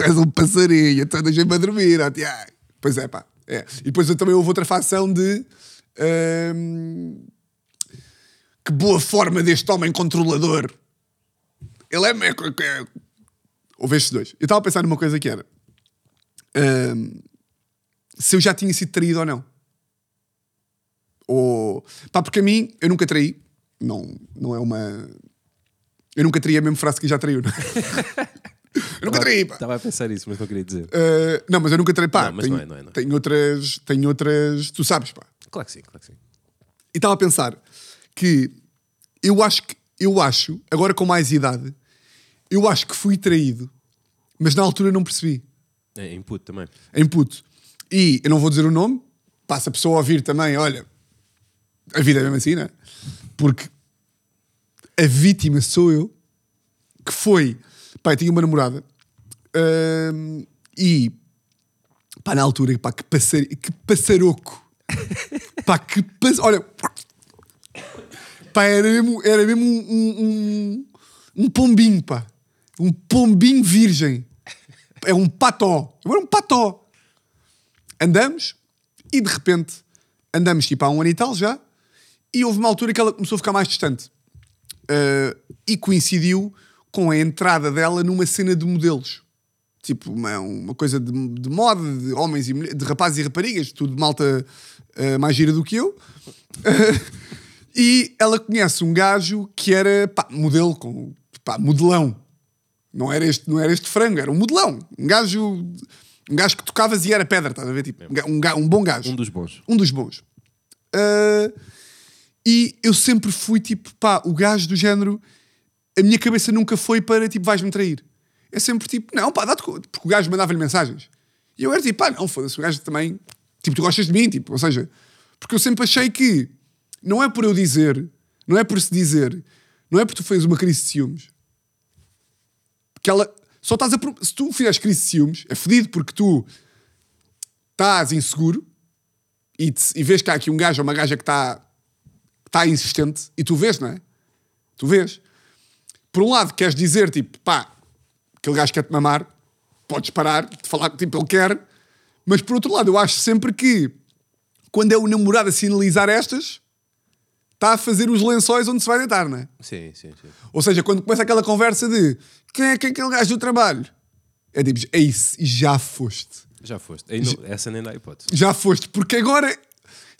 tu és um passarinho, então deixa-me dormir. Pois é, pá. É. E depois eu também houve outra facção de. hum, que boa forma deste homem controlador. Ele é. é, é houve estes dois. Eu estava a pensar numa coisa que era. hum, se eu já tinha sido traído ou não. Ou. Pá, porque a mim, eu nunca traí. Não, não é uma. Eu nunca traí a mesma frase que já traiu. não é? eu nunca traí, pá. Estava a pensar isso, mas não queria dizer. Uh, não, mas eu nunca traí, pá. Não, mas tenho, não é, não é, não é. tenho outras. Tenho outras. Tu sabes, pá. Claro que sim, claro que sim. E estava a pensar que eu acho que. Eu acho, agora com mais idade, eu acho que fui traído, mas na altura não percebi. É input também. em puto. E eu não vou dizer o nome, passa a pessoa a ouvir também, olha, a vida é mesmo assim, não é? Porque a vítima sou eu, que foi, pá, eu tinha uma namorada, hum, e, pá, na altura, pá, que, passar, que passaroco, pá, que pass... olha, pá, era mesmo, era mesmo um, um, um, um pombinho, pá, um pombinho virgem, é um pató, eu era um pató, andamos e de repente andamos tipo há um ano e tal já e houve uma altura que ela começou a ficar mais distante. Uh, e coincidiu com a entrada dela numa cena de modelos tipo uma, uma coisa de, de moda de homens e mulheres, de rapazes e raparigas tudo de malta uh, mais gira do que eu e ela conhece um gajo que era pá, modelo com pá, modelão não era, este, não era este frango, era um modelão. Um gajo, um gajo que tocavas e era pedra, estás a ver? Tipo, um, um, bom gajo. Um dos bons. Um dos bons. Ah, e eu sempre fui tipo, pá, o gajo do género. A minha cabeça nunca foi para tipo, vais-me trair. É sempre tipo, não, pá, dá-te conta. Porque o gajo mandava-lhe mensagens. E eu era tipo, pá, não, foda-se, o gajo também. Tipo, tu gostas de mim, tipo, ou seja, porque eu sempre achei que não é por eu dizer, não é por se dizer, não é porque tu fez uma crise de ciúmes que ela só estás a. Se tu fizeres crise de ciúmes, é fedido porque tu estás inseguro e, te- e vês que há aqui um gajo ou uma gaja que está está insistente e tu vês, não é? Tu vês. Por um lado, queres dizer, tipo, pá, aquele gajo quer-te mamar, podes parar de falar que tipo, ele quer, mas por outro lado, eu acho sempre que quando é o namorado a sinalizar estas, está a fazer os lençóis onde se vai deitar, não é? Sim, sim, sim. Ou seja, quando começa aquela conversa de quem é que é aquele gajo do trabalho? É tipo, é isso, e já foste. Já foste. Aí não- essa nem dá hipótese. Já foste, porque agora,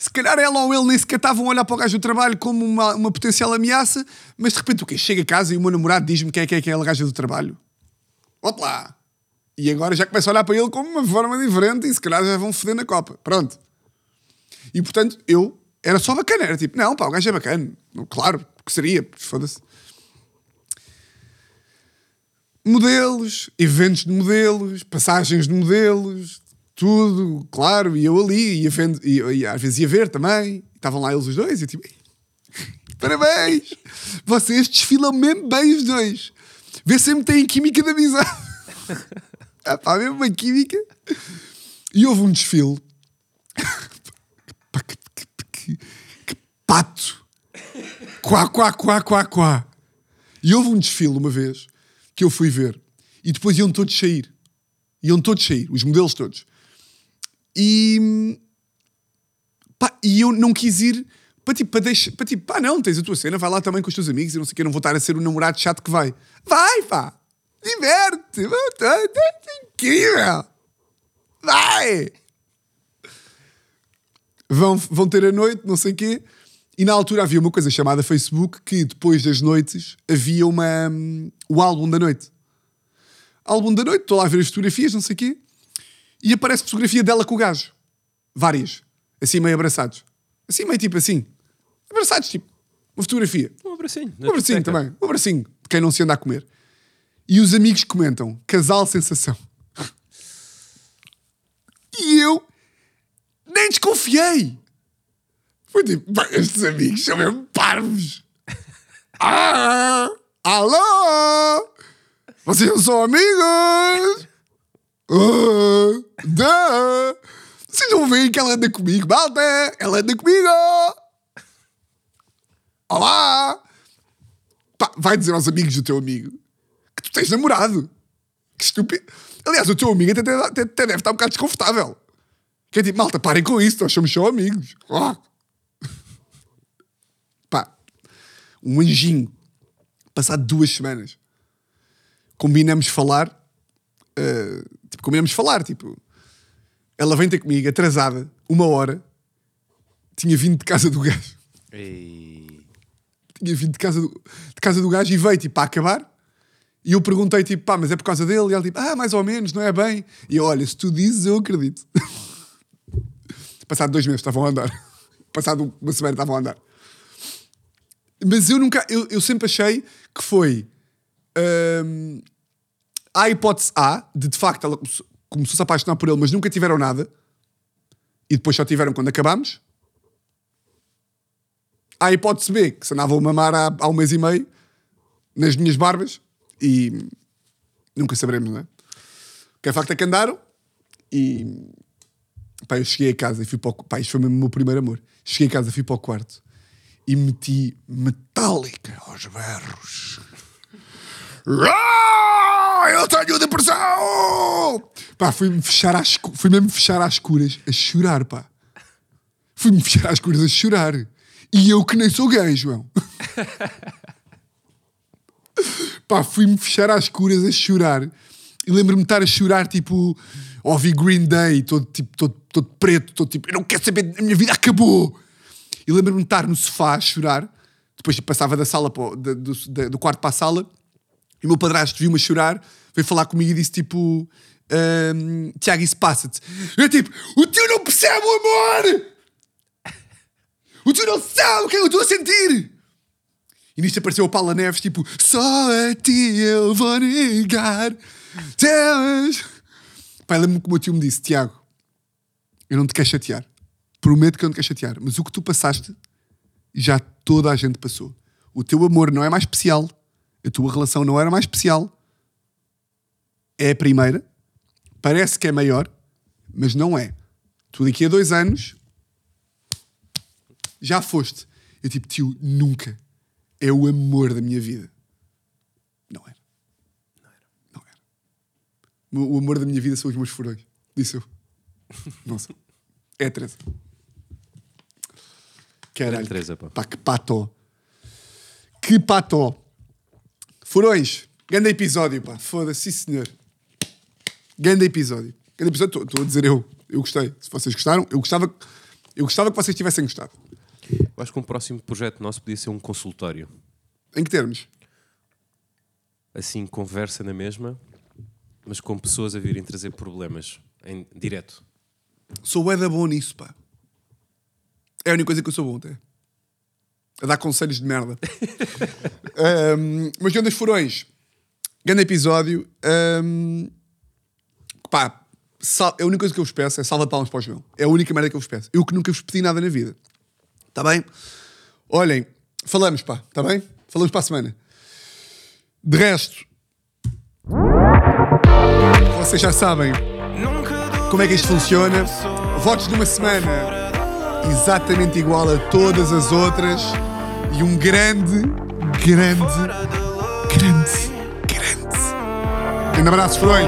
se calhar ela ou ele nem sequer estavam a olhar para o gajo do trabalho como uma, uma potencial ameaça, mas de repente o quê? Chega a casa e o meu namorado diz-me quem é que é aquela gaja do trabalho. Volte lá. E agora já começa a olhar para ele como uma forma diferente e se calhar já vão foder na copa. Pronto. E portanto, eu era só bacana. Era tipo, não, pá, o gajo é bacana. Claro, que seria, foda-se. Modelos, eventos de modelos, passagens de modelos, tudo, claro, e eu ali, ia vendo, e, e às vezes ia ver também, estavam lá eles os dois, e eu tipo, parabéns, vocês desfilam mesmo bem os dois, vê se sempre têm química de amizade, ah, pá, mesmo uma química, e houve um desfile, que, que- que- que pato, quá, quá, quá, quá, quá, e houve um desfile uma vez que eu fui ver e depois iam todos sair. Iam todos sair, os modelos todos. E. Pá, e eu não quis ir para tipo, para deixar. Para tipo, pá, não, tens a tua cena, vai lá também com os teus amigos e não sei o que, não vou estar a ser o namorado chato que vai. Vai, pá! Diverte! Vá, tá- tá- incrível! Vai! Vão, vão ter a noite, não sei o quê. E na altura havia uma coisa chamada Facebook que depois das noites havia uma, hum, o álbum da noite. Álbum da noite, estou lá a ver as fotografias, não sei o quê. E aparece fotografia dela com o gajo. Várias. Assim meio abraçados. Assim meio tipo assim. Abraçados, tipo. Uma fotografia. Um abracinho. Um abracinho também. Um abracinho de quem não se anda a comer. E os amigos comentam: casal sensação. E eu nem desconfiei. Foi tipo: "Bem, estes amigos são mesmo parvos. Ah! Alô! Vocês não são amigos? Vocês não veem que ela anda comigo, malta? Ela anda comigo! Olá! Pá, vai dizer aos amigos do teu amigo que tu tens namorado. Que estúpido. Aliás, o teu amigo até, até- até deve estar um bocado desconfortável. Que é tipo, malta, parem com isso, nós somos só amigos. Ah. Pá, um anjinho. Passado duas semanas, combinamos falar. ah, tipo, combinamos falar. Tipo, ela vem ter comigo, atrasada, uma hora. Tinha vindo de casa do gajo tinha vindo de casa do, de casa do gajo e veio tipo para acabar. E eu perguntei tipo, pá, mas é por causa dele? E ela tipo, ah, mais ou menos, não é bem. E eu, olha, se tu dizes, eu acredito. Passado dois meses estavam a andar. Passado uma semana estavam a andar. Mas eu nunca, eu, eu sempre achei que foi hum, a hipótese A, de de facto ela começou, começou a se apaixonar por ele, mas nunca tiveram nada. E depois só tiveram quando acabámos. Há a hipótese B, que se andavam a mamar há, há um mês e meio nas minhas barbas e nunca saberemos, não é? O que é facto é que andaram e pá, eu cheguei a casa e fui para o pá, isto foi mesmo o meu primeiro amor. Cheguei a casa, fui para o quarto e meti metálica aos berros. Eu tenho depressão! Pá, fui-me fechar às, fui mesmo fechar às escuras a chorar, pá. Fui-me fechar às escuras a chorar. E eu que nem sou gay, João. Pá, fui-me fechar às escuras a chorar. E lembro-me de estar a chorar, tipo, ouvi Green Day, todo, tipo, todo, todo preto, todo tipo, eu não quero saber, a minha vida acabou. E lembro-me de estar no sofá a chorar. Depois tipo, passava da sala do, do quarto para a sala. E o meu padrasto viu-me a chorar, veio falar comigo e disse tipo: "Ahm, Tiago, isso passa-te. Eu tipo: O tio não percebe o amor! O tio não sabe o que é eu estou a sentir! E nisto apareceu a Paula Neves, tipo: Só a ti eu vou negar. Deus. Pai, lembro-me que o meu tio me disse: Tiago, eu não te quero chatear. Prometo que eu não te quero chatear. Mas o que tu passaste, já toda a gente passou. O teu amor não é mais especial. A tua relação não era mais especial. é a primeira, parece que é maior, mas não é. Tu daqui a dois anos já foste. Eu tipo, tio, nunca. É o amor da minha vida. Não era. Não era. O o amor da minha vida são os meus furões. Disse eu. Nossa. É a Teresa. Caralho. É a Teresa, pá. Pá, que pató. Que pató. Furões. Grande episódio, pá. Foda-se, sim, senhor. Grande episódio. Grande episódio, estou a dizer eu. Eu gostei. Se vocês gostaram, eu gostava, eu gostava que vocês tivessem gostado. Eu acho que um próximo projeto nosso podia ser um consultório. Em que termos? Assim, conversa na mesma, mas com pessoas a virem trazer problemas em direto. Sou bué da bom nisso, pá. É a única coisa que eu sou bom, até. A dar conselhos de merda. Ahm, mas João das Furões. Grande episódio. Ahm, pá, sal- a única coisa que eu vos peço é salva palmas para o João. É a única merda que eu vos peço. Eu que nunca vos pedi nada na vida. Está bem? Olhem, falamos, pá. Está bem? Falamos para a semana. De resto, vocês já sabem como é que isto funciona. Votos de uma semana exatamente igual a todas as outras. E um grande, grande, grande, grande. Grande abraço, Frões.